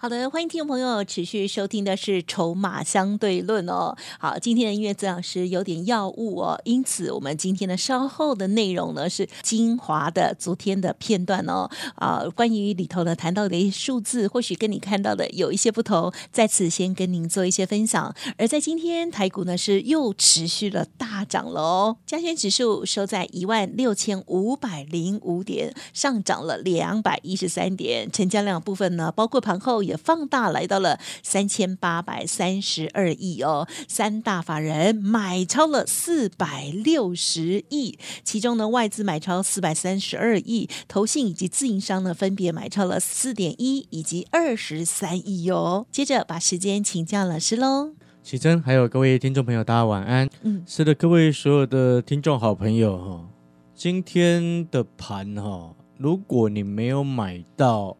好的，欢迎听众朋友持续收听的是《筹码相对论》哦。好，今天的音乐自老师有点药物哦，因此我们今天的稍后的内容呢是精华的昨天的片段哦。啊，关于里头呢谈到的一些数字，或许跟你看到的有一些不同，在此先跟您做一些分享。而在今天台股呢是又持续的大涨了哦，加权指数收在一万六千五百零五点，上涨了两百一十三点，成交量部分呢包括盘后。也放大来到了三千八百三十二亿哦，三大法人买超了四百六十亿，其中呢外资买超四百三十二亿，投信以及自营商呢分别买超了四点一以及二十三亿哦。接着把时间请教老师喽，启真还有各位听众朋友，大家晚安。嗯，是的，各位所有的听众好朋友哈，今天的盘哈，如果你没有买到。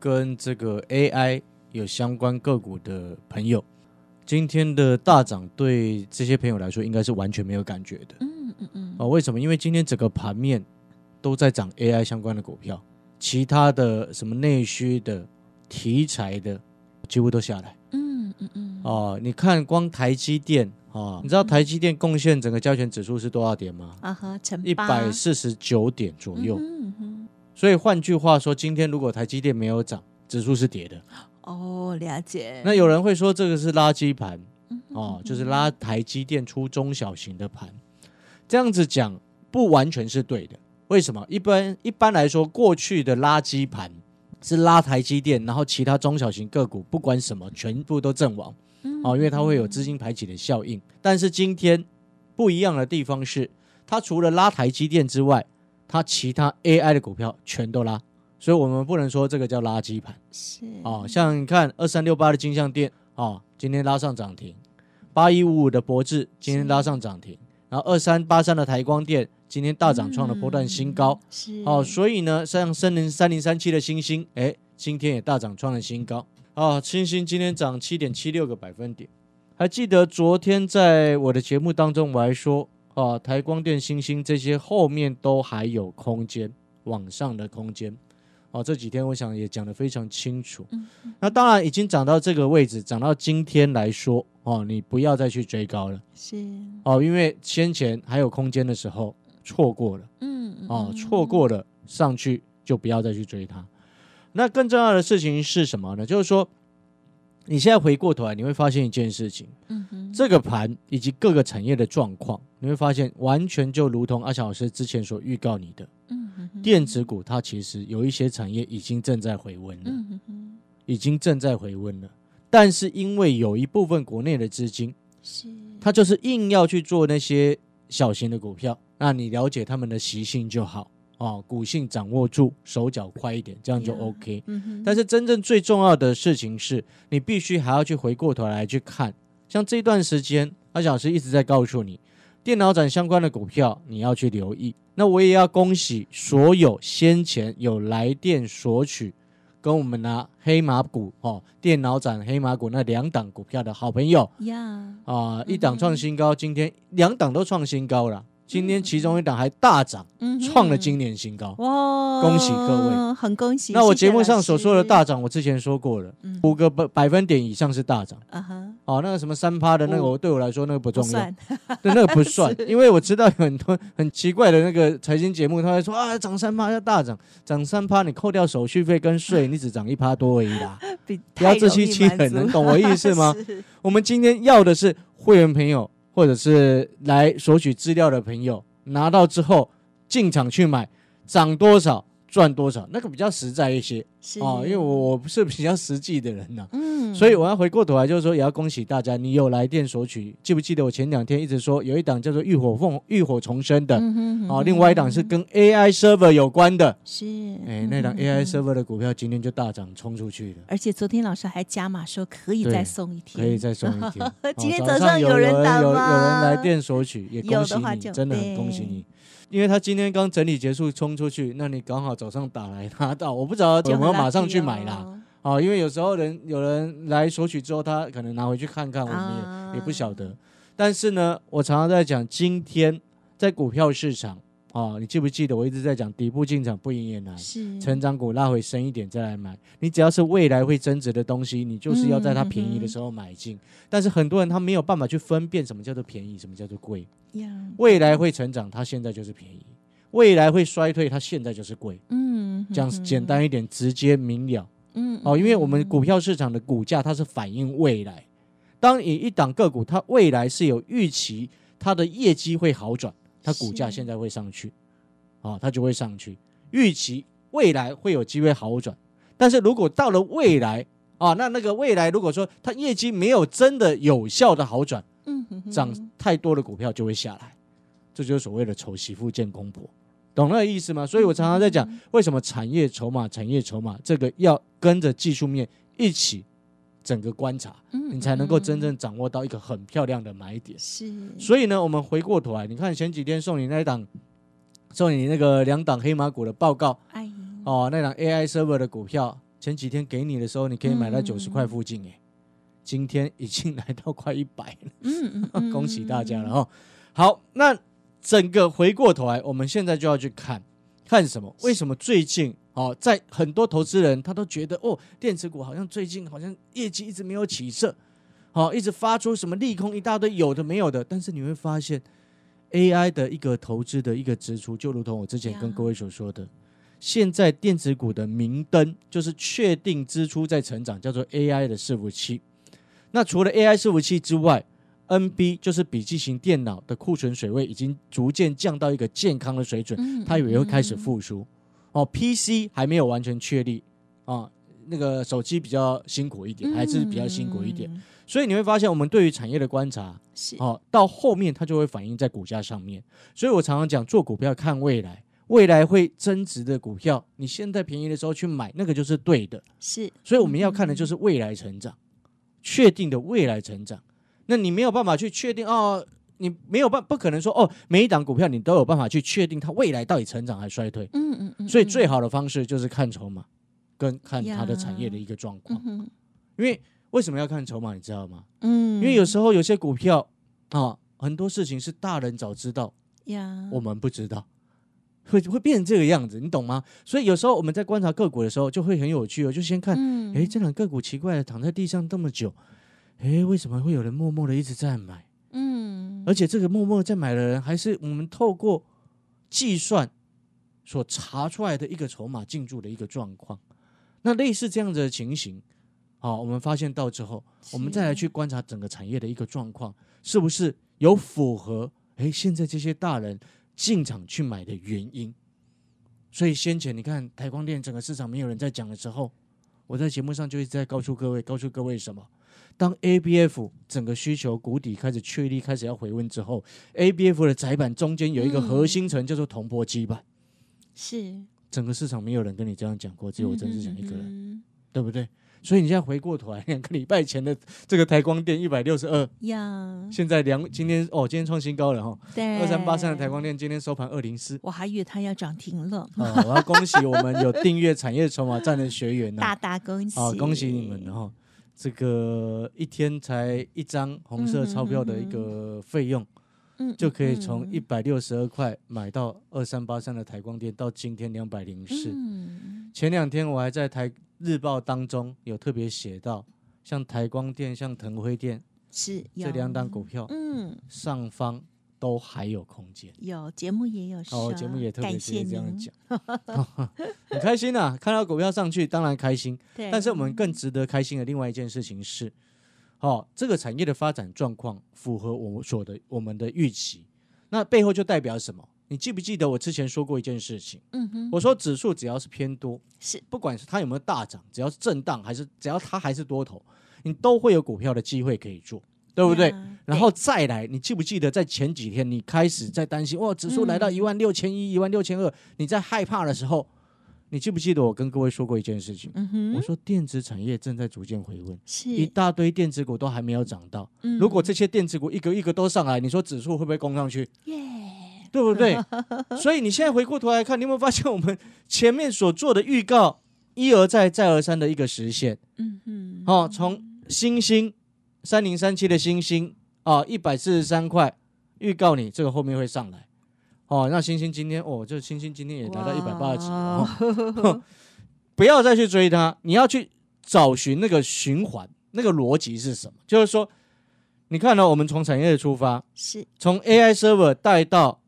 跟这个 AI 有相关个股的朋友，今天的大涨对这些朋友来说应该是完全没有感觉的。嗯嗯嗯。啊，为什么？因为今天整个盘面都在涨 AI 相关的股票，其他的什么内需的、题材的几乎都下来。嗯嗯嗯。哦，你看光台积电啊，你知道台积电贡献整个交权指数是多少点吗？啊哈，一百四十九点左右。所以换句话说，今天如果台积电没有涨，指数是跌的。哦，了解。那有人会说这个是垃圾盘，哦，就是拉台积电出中小型的盘。这样子讲不完全是对的。为什么？一般一般来说，过去的垃圾盘是拉台积电，然后其他中小型个股不管什么全部都阵亡。哦，因为它会有资金排挤的效应。但是今天不一样的地方是，它除了拉台积电之外，它其他 AI 的股票全都拉，所以我们不能说这个叫垃圾盘。是哦，像你看二三六八的金像店哦，今天拉上涨停；八一五五的博智今天拉上涨停，然后二三八三的台光电今天大涨创了波段新高。是哦，所以呢，像森林三零三七的星星，哎，今天也大涨创了新高。哦，星星今天涨七点七六个百分点。还记得昨天在我的节目当中，我还说。啊，台光电、星星这些后面都还有空间往上的空间。哦，这几天我想也讲得非常清楚。那当然已经涨到这个位置，涨到今天来说，哦，你不要再去追高了。是哦，因为先前还有空间的时候错过了。嗯哦，错过了上去就不要再去追它。那更重要的事情是什么呢？就是说。你现在回过头来，你会发现一件事情，嗯哼，这个盘以及各个产业的状况，你会发现完全就如同阿强老师之前所预告你的，嗯哼，电子股它其实有一些产业已经正在回温了，嗯哼，已经正在回温了，但是因为有一部分国内的资金，是，它就是硬要去做那些小型的股票，那你了解他们的习性就好。哦，股性掌握住，手脚快一点，这样就 OK。但是真正最重要的事情是，你必须还要去回过头来去看，像这段时间，阿小老师一直在告诉你，电脑展相关的股票你要去留意。那我也要恭喜所有先前有来电索取，跟我们拿黑马股哦，电脑展黑马股那两档股票的好朋友呀，啊，一档创新高，今天两档都创新高了。今天其中一档还大涨，创了今年新高。哇！恭喜各位，很恭喜。那我节目上所说的大涨，我之前说过了，五个百百分点以上是大涨。啊哈。哦，那个什么三趴的那个，我对我来说那个不重要，对 那个不算，因为我知道有很多很奇怪的那个财经节目，他会说啊涨三趴要大涨，涨三趴你扣掉手续费跟税，你只涨一趴多而已啦。不要自欺欺人，能懂我意思吗？我们今天要的是会员朋友。或者是来索取资料的朋友拿到之后进场去买，涨多少赚多少，那个比较实在一些。是。哦，因为我我不是比较实际的人呐、嗯，所以我要回过头来，就是说，也要恭喜大家，你有来电索取。记不记得我前两天一直说，有一档叫做浴火凤浴火重生的，嗯哼哦，另外一档是跟 AI server 有关的，是。哎，那档嗯 AI server 的股票今天就大涨冲出去了，而且昨天老师还加码说可以再送一天，可以再送一天。哦今天早早上有有人打有有人吗来电索取，也恭喜你，的真的很恭喜你。因为他今天刚整理结束冲出去，那你刚好早上打来拿到，我不知道有没有马上去买啦。哦。哦，因为有时候人有人来索取之后，他可能拿回去看看，我们也、啊也不晓得。但是呢，我常常在讲，今天在股票市场啊、你记不记得我一直在讲底部进场不赢也难，是成长股拉回深一点再来买。你只要是未来会增值的东西，你就是要在它便宜的时候买进。但是很多人他没有办法去分辨什么叫做便宜，什么叫做贵。未来会成长，它现在就是便宜；未来会衰退，它现在就是贵。嗯，讲嗯简，单一点，直接明了。嗯哦，因为我们股票市场的股价它是反映未来，当你一档个股它未来是有预期，它的业绩会好转，它股价现在会上去，啊、它就会上去。预期未来会有机会好转，但是如果到了未来啊，那那个未来如果说它业绩没有真的有效的好转，嗯哼哼涨太多的股票就会下来，这就是所谓的丑媳妇见公婆，懂那个意思吗？所以我常常在讲，为什么产业筹码、产业筹码这个要跟着技术面一起整个观察，嗯你才能够嗯真正掌握到一个很漂亮的买点。是，所以呢，我们回过头来，你看前几天送你那一档，送你那个两档黑马股的报告哎，哦，那档 AI server 的股票，前几天给你的时候，你可以买到嗯九十块附近，哎，今天已经来到快一百了。嗯恭喜大家了哈。好，那整个回过头来，我们现在就要去看看什么？为什么最近哦，在很多投资人他都觉得哦，电子股好像最近好像业绩一直没有起色，好、一直发出什么利空一大堆，有的没有的。但是你会发现，AI 的一个投资的一个支出，就如同我之前跟各位所说的。现在电子股的明灯就是确定支出在成长，叫做 AI 的伺服器。那除了 AI 伺服器之外，NB 就是笔记型电脑的库存水位已经逐渐降到一个健康的水准，嗯它也会开始嗯复苏。哦，PC 还没有完全确立啊，那个手机比较辛苦一点，还是比较辛苦一点。嗯所以你会发现，我们对于产业的观察，是，哦，到后面它就会反映在股价上面。所以我常常讲，做股票看未来，未来会增值的股票，你现在便宜的时候去买，那个就是对的。是，所以我们要看的就是未来成长，确定的未来成长。那你没有办法去确定哦，你没有办不可能说哦，每一档股票你都有办法去确定它未来到底成长还是衰退。嗯嗯嗯，所以最好，的方式就是看筹码，跟看它的产业的一个状况嗯。因为为什么要看筹码，你知道吗？嗯，因为有时候有些股票啊，很多事情是大人早知道，呀，我们不知道，会会变成这个样子，你懂吗？所以有时候我们在观察个股的时候，就会很有趣哦，就先看，嗯诶，这两个股奇怪的躺在地上这么久，诶，为什么会有人默默的一直在买？嗯，而且这个默默在买的人，还是我们透过计算所查出来的一个筹码进驻的一个状况。那类似这样子的情形，好、我们发现到之后，我们再来去观察整个产业的一个状况，是不是有符合哎现在这些大人进场去买的原因？所以先前你看台光电整个市场没有人在讲的时候，我在节目上就一直在告诉各位，告诉各位什么？当 ABF 整个需求谷底开始确立，开始要回温之后，ABF 的窄板中间有一个核心层叫做铜箔基板，是，整个市场没有人跟你这样讲过，只有我曾志祥一个人，人对不对？所以你现在回过头来，两个礼拜前的这个台光电一百六十二，呀，现在两今天哦，今天创新高了哈，对，二三八三的台光电今天收盘二零四。我还以为它要涨停了，哦，我要恭喜我们有订阅产业筹码站的学员呐、大大恭喜，啊，恭喜你们！然后这个一天才一张红色钞票的一个费用，嗯，就可以嗯从一百六十二块买到二三八三的台光电，到今天两百零四。嗯。前两天我还在台日报当中有特别写到，像台光电、像腾辉电是这有两档股，票嗯，上方都还有空间。有节目也有说，哦，节目也特别直接这样讲，很开心啊！看到股票上去，当然开心。对，但是我们更值得开心的另外一件事情是，哦，这个产业的发展状况符合我们所的我们的预期，那背后就代表什么？你记不记得我之前说过一件事情？嗯哼，我说指数只要是偏多，是不管是它有没有大涨，只要是震荡，还是只要它还是多头，你都会有股票的机会可以做，对不对？呀然后再来，你记不记得在前几天你开始在担心，哇，指数来到嗯一万六千一、一万六千二，你在害怕的时候，你记不记得我跟各位说过一件事情？我说电子产业正在逐渐回温，一，大堆电子股都还没有涨到。嗯如果这些电子股一个一个都上来，你说指数会不会攻上去？耶，对不对？所以你现在回过头来看，你有没有发现我们前面所做的预告一而再再而三的一个实现？嗯哼，哦，从星星三零三七的星星啊，一百四十三块，预告你这个后面会上来。哦，那星星今天哦，这星星今天也达到一百八十几哦，哼 不要再去追它，你要去找寻那个循环，那个逻辑是什么？就是说，你看呢、我们从产业的出发，是，从 AI server 带到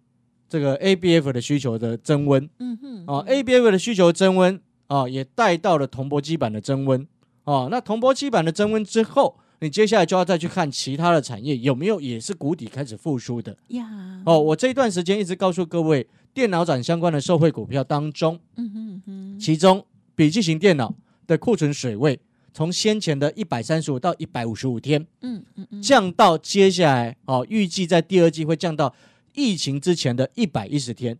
这个 ABF 的需求的增温，嗯哼，啊，ABF 的需求增温啊，也带到了铜箔基板的增温啊。那铜箔基板的增温之后，你接下来就要再去看其他的产业有没有也是谷底开始复苏的呀，哦。我这一段时间一直告诉各位，电脑展相关的受惠股票当中，嗯哼嗯哼，其中笔记型电脑的库存水位从先前的一百三十五到一百五十五天，嗯嗯嗯，降到接下来哦，预计在第二季会降到疫情之前的一百一十天。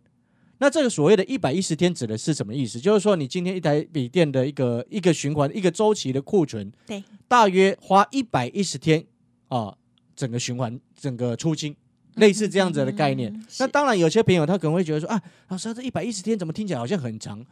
那这个所谓的一百一十天指的是什么意思？就是说，你今天一台笔电的一个一个循环、一个周期的库存，对，大约花一百一十天啊、整个循环、整个出清，类似这样子的概念。嗯那当然，有些朋友他可能会觉得说啊，老师，这一百一十天怎么听起来好像很长？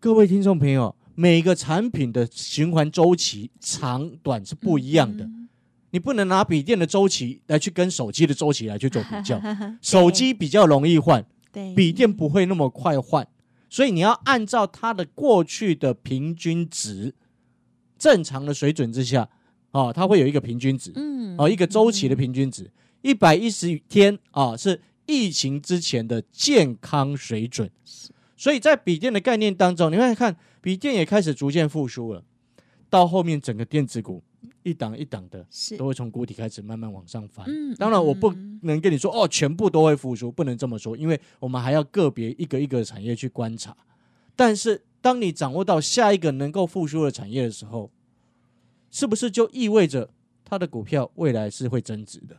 各位听众朋友，每个产品的循环周期长短是不一样的。嗯你不能拿笔电的周期来去跟手机的周期来去做比较，手机比较容易换，对，笔电不会那么快换，所以你要按照它的过去的平均值，正常的水准之下，哦，它会有一个平均值，嗯哦，一个周期的平均值，一百一十天啊、是疫情之前的健康水准，所以在笔电的概念当中，你会看笔电也开始逐渐复苏了，到后面整个电子股一档一档的是都会从谷底开始慢慢往上翻。嗯当然，我不嗯能跟你说哦，全部都会复苏，不能这么说，因为我们还要个别一个一个产业去观察。但是，当你掌握到下一个能够复苏的产业的时候，是不是就意味着它的股票未来是会增值的？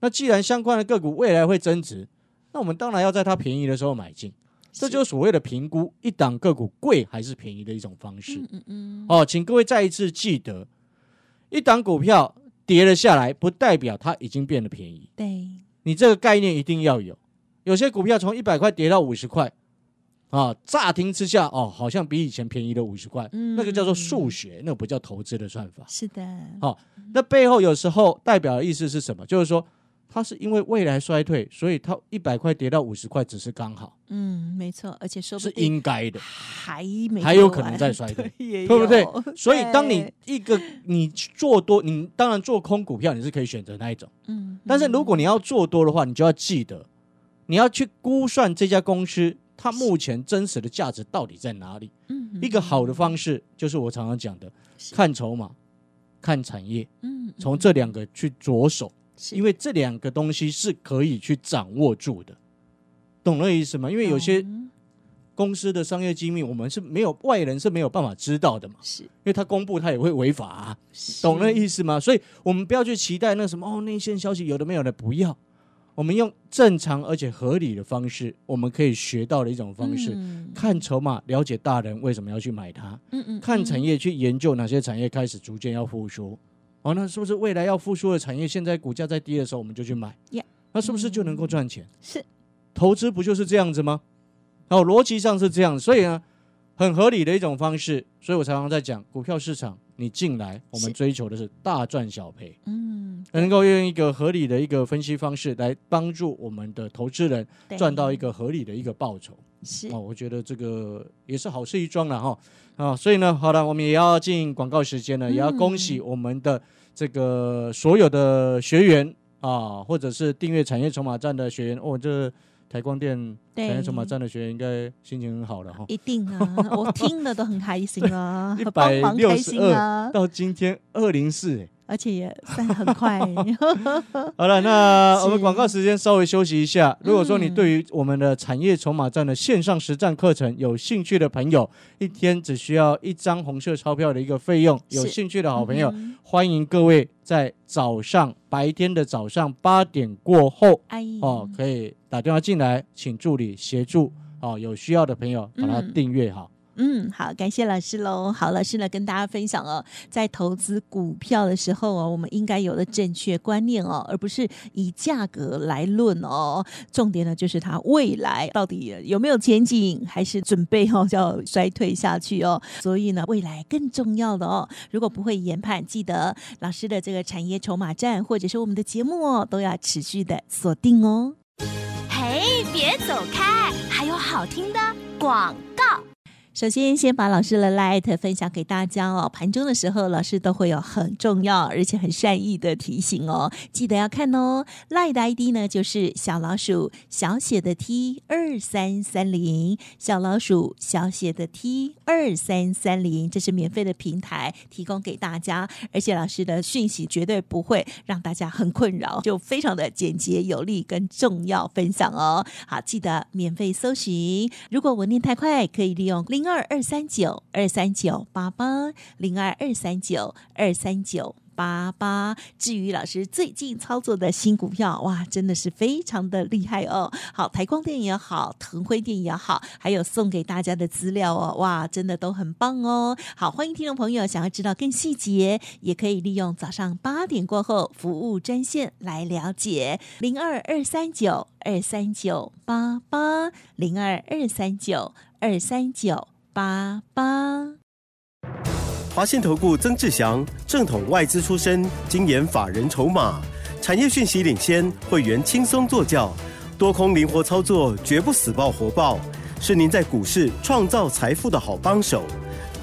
那既然相关的个股未来会增值，那我们当然要在它便宜的时候买进。这就是所谓的评估一档个股贵还是便宜的一种方式。嗯嗯嗯，哦，请各位再一次记得，一档股票跌了下来，不代表它已经变得便宜。对，你这个概念一定要有。有些股票从一百块跌到五十块，啊，乍听之下哦，好像比以前便宜了五十块，嗯那个叫做数学，那个不叫投资的算法。是的，好那背后有时候代表的意思是什么？就是说，它是因为未来衰退，所以它一百块跌到五十块，只是刚好，嗯，没错，而且说不是定应该的。还没还有可能再衰退，也对不对？所以，当你一个你做多，你当然做空股票，你是可以选择那一种。嗯，但是如果你要做多的话，你就要记得，你要去估算这家公司它目前真实的价值到底在哪里。嗯一个好的方式就是我常常讲的，看筹码、看产业，嗯，从这两个去着手，因为为这两个东西是可以去掌握住的。懂那意思吗？因为有些公司的商业机密，我们是没有外人是没有办法知道的嘛，是因为他公布他也会违法、啊。懂那意思吗？所以我们不要去期待那什么哦，内线消息有的没有的，不要。我们用正常而且合理的方式，我们可以学到的一种方式，嗯看筹码，了解大人为什么要去买它，嗯嗯，看产业业去研究哪些产业开始逐渐要复苏。哦，那是不是未来要复苏的产业，现在股价在低的时候我们就去买 Yeah 那是不是就能够赚钱？是投资不就是这样子吗？哦，逻辑上是这样，所以呢，很合理的一种方式。所以我常常在讲，股票市场你进来，我们追求的是大赚小赔，嗯能够用一个合理的一个分析方式来帮助我们的投资人赚到一个合理的一个报酬。是。哦，我觉得这个也是好事一桩了哈。啊，所以呢，好了，我们也要进广告时间了，也要恭喜嗯我们的这个所有的学员啊，或者是订阅产业筹码站的学员哦，这台光电产业筹码站的学员应该心情很好了哈。一定啊，我听了都很开心啊。一，百六十二到今天二零四，哎，而且也散很快。好了，那我们广告时间稍微休息一下。如果说你嗯对于我们的产业筹码站的线上实战课程有兴趣的朋友，一天只需要一张红色钞票的一个费用，有兴趣的好朋友，嗯欢迎各位在早上白天的早上八点过后哎，哦，可以打电话进来，请助理协助哦，有需要的朋友把它嗯订阅好。嗯，嗯好，感谢老师喽。好，老师呢跟大家分享哦，在投资股票的时候哦，我们应该有的正确观念哦，而不是以价格来论哦。重点呢就是它未来到底有没有前景，还是准备哦要衰退下去哦。所以呢，未来更重要的哦。如果不会研判，记得老师的这个产业筹码站或者是我们的节目哦，都要持续的锁定哦。嘿，别走开，还有好听的广。首先，先把老师的 Light 分享给大家哦。盘中的时候，老师都会有很重要而且很善意的提醒哦，记得要看哦。Light 的 ID 呢就是小老鼠小写的 T 二三三零，小老鼠小写的 T 二三三零，这是免费的平台提供给大家，而且老师的讯息绝对不会让大家很困扰，就非常的简洁有力跟重要分享哦。好，记得免费搜寻。如果我念太快，可以利用零二二三九二三九八八零二二三九二三九。八八。至于老师最近操作的新股票，哇，真的是非常的厉害哦！好，台光电也好，腾辉电也好，还有送给大家的资料哦，哇，真的都很棒哦！好，欢迎听众朋友想要知道更细节，也可以利用早上八点过后服务专线来了解零二二三九二三九八八零二二三九二三九八八。华信投顾曾志祥，正统外资出身，精研法人筹码，产业讯息领先，会员轻松做教，多空灵活操作，绝不死爆活爆，是您在股市创造财富的好帮手。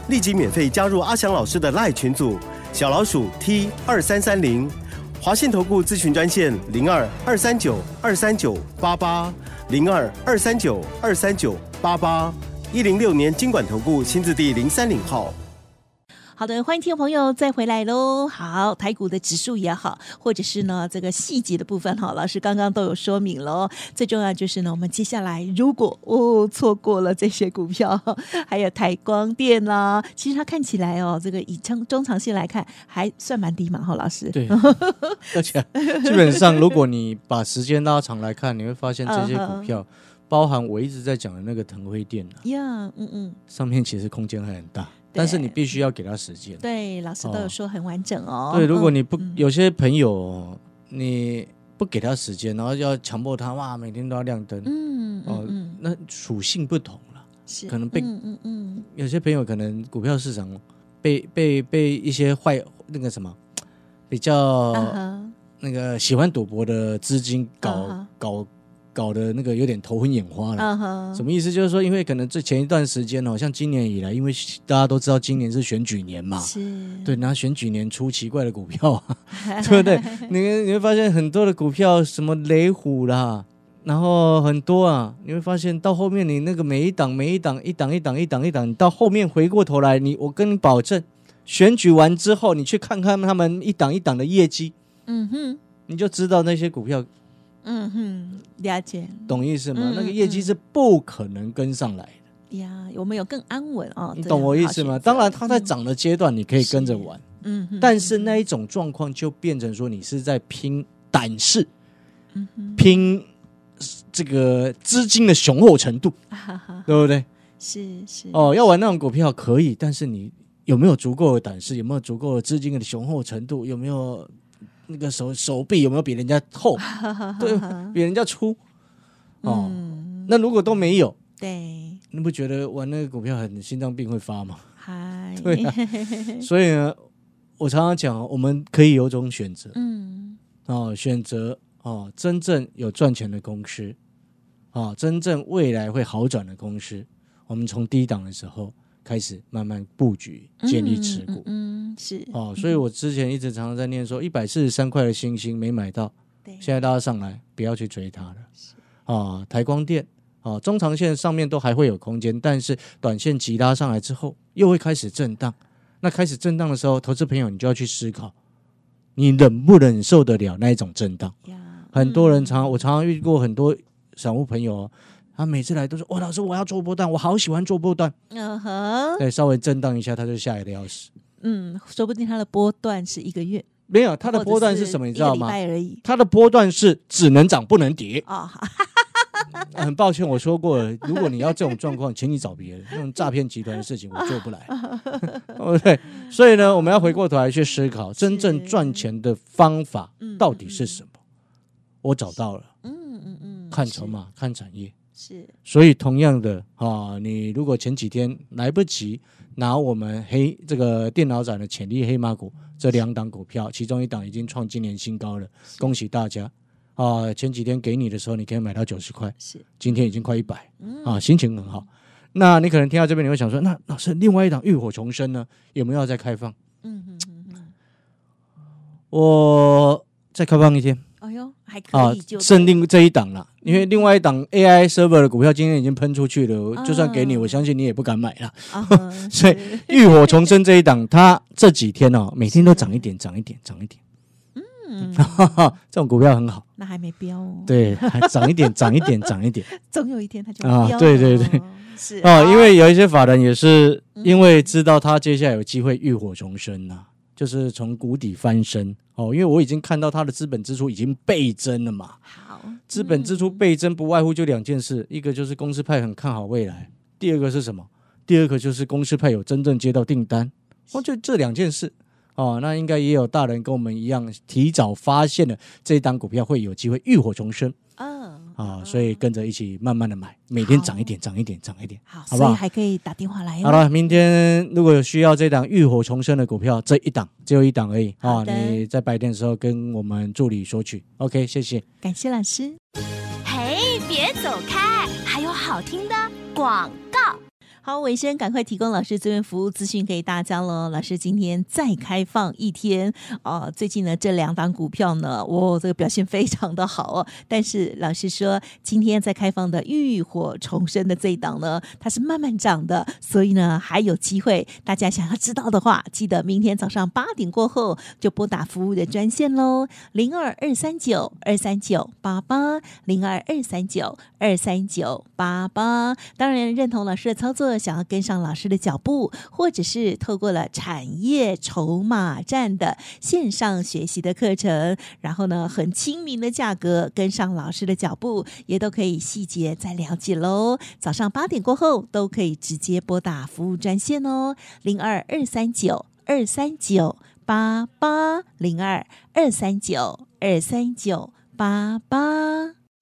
立即免费加入阿翔老师的赖群组，小老鼠 T 二三三零，华信投顾咨询专线零二二三九二三九八八零二二三九二三九八八一零六年经管投顾新字第零三零号。好的，欢迎听众朋友再回来喽。好，台股的指数也好，或者是呢这个细节的部分哈，老师刚刚都有说明了哦。最重要就是呢，我们接下来如果哦错过了这些股票，还有台光电啦，其实它看起来哦，这个以中中长线来看还算蛮低嘛，哈，老师。对，而且基本上，如果你把时间拉长来看，你会发现这些股票，包含我一直在讲的那个腾辉电啊，呀，嗯嗯，上面其实空间还很大，但是你必须要给他时间。对，老师都有哦说很完整哦。对，如果你不嗯有些朋友，你不给他时间，然后要强迫他哇，每天都要亮灯，嗯嗯哦嗯，那属性不同了。是可能被嗯嗯嗯。有些朋友可能股票市场被被被一些坏那个什么比较那个喜欢赌博的资金搞、搞搞得那个有点头昏眼花了。什么意思？就是说，因为可能这前一段时间哦，像今年以来，因为大家都知道今年是选举年嘛，是，对，然后选举年出奇怪的股票啊，对不对？你你会发现很多的股票，什么雷虎啦，然后很多啊，你会发现到后面你那个每一档每一档一档一档一档一档，你到后面回过头来，你我跟你保证，选举完之后，你去看看他们一档一档的业绩，嗯哼。你就知道那些股票嗯哼，了解懂意思吗？嗯那个业绩是不可能跟上来的，呀，我们有更安稳哦，你懂我意思吗？当然，它在涨的阶段你可以跟着玩，嗯哼，但是那一种状况就变成说你是在拼胆识。嗯哼，拼这个资金的雄厚程度，哈哈哈，对不对？是是哦，要玩那种股票可以，但是你有没有足够的胆识？有没有足够的资金的雄厚程度？有没有那个手手臂有没有比人家厚？对，比人家粗？哦，嗯，那如果都没有，对，你不觉得玩那个股票很心脏病会发吗？嗨，对啊所以呢，我常常讲，我们可以有种选择嗯哦，选择哦，真正有赚钱的公司，啊、真正未来会好转的公司，我们从低档的时候开始慢慢布局，建立持股。嗯，嗯是哦，所以我之前一直常常在念说，一百四十三块的星星没买到，对，现在大家上来不要去追它了。啊，台光电啊，中长线上面都还会有空间，但是短线急拉上来之后，又会开始震荡。那开始震荡的时候，投资朋友你就要去思考，你忍不忍受得了那一种震荡？呀，很多人常我常常遇过很多散户朋友哦，他每次来都说：“哦，老师，我要做波段，我好喜欢做波段。嗯哼，对，稍微震荡一下，他就吓得要死。嗯，说不定他的波段是一个月，没有，他的波段是什么？你知道吗。他的波段是只能涨不能跌。哦，很抱歉，我说过了，如果你要这种状况，请你找别人。那种诈骗集团的事情我做不来，对不对？所以呢，我们要回过头来去思考，真正赚钱的方法到底是什么？我找到了，嗯嗯嗯，看筹码，看产业。是所以同样的啊，你如果前几天来不及拿我们黑这个电脑展的潜力黑马股这两档股票，其中一档已经创今年新高了，恭喜大家啊！前几天给你的时候，你可以买到九十块，是，今天已经快一百嗯啊，心情很好。那你可能听到这边，你会想说，那老师另外一档浴火重生呢，有没有要再开放？嗯嗯我再开放一天还啊可以就，剩另这一档了，因为另外一档 AI server 的股票今天已经喷出去了，就算给你，啊我相信你也不敢买了。所以浴火重生这一档，它这几天哦，每天都涨一点，涨一点，涨一点，嗯，哈哈，这种股票很好，那还没标哦，，对，还涨一点，涨一点，涨一点。总有一天它就啊标对对对。了，是哦，因好为有一些法人也是因为知道他接下来有机会浴火重生呐、就是从谷底翻身哦，因为我已经看到他的资本支出已经倍增了嘛，好。资本支出倍增不外乎就两件事，一个就是公司派很看好未来，第二个是什么？第二个就是公司派有真正接到订单，哦，就这两件事。哦，那应该也有大人跟我们一样提早发现了这一档股票会有机会浴火重生。嗯啊，所以跟着一起慢慢的买，每天涨一点，涨一点，涨一点，好，好不好所以还可以打电话来哦。好了，明天如果有需要这档浴火重生的股票，这一档只有一档而已啊，你在白天的时候跟我们助理索取，OK，谢谢。感谢老师。嘿，别走开，还有好听的广告。好，尾声赶快提供老师这边服务资讯给大家喽。老师今天再开放一天哦、最近呢这两档股票呢，哇，这个表现非常的好哦。但是老师说，今天在开放的浴火重生的这一档呢，它是慢慢涨的，所以呢还有机会。大家想要知道的话，记得明天早上八点过后就拨打服务的专线喽，零二二三九二三九八八零二二三九二三九八八。当然，认同老师的操作，想要跟上老师的脚步，或者是透过了产业筹码站的线上学习的课程，然后呢，很亲民的价格跟上老师的脚步，也都可以细节再了解喽。早上八点过后都可以直接拨打服务专线哦，零二二三九二三九八八零二二三九二三九八八。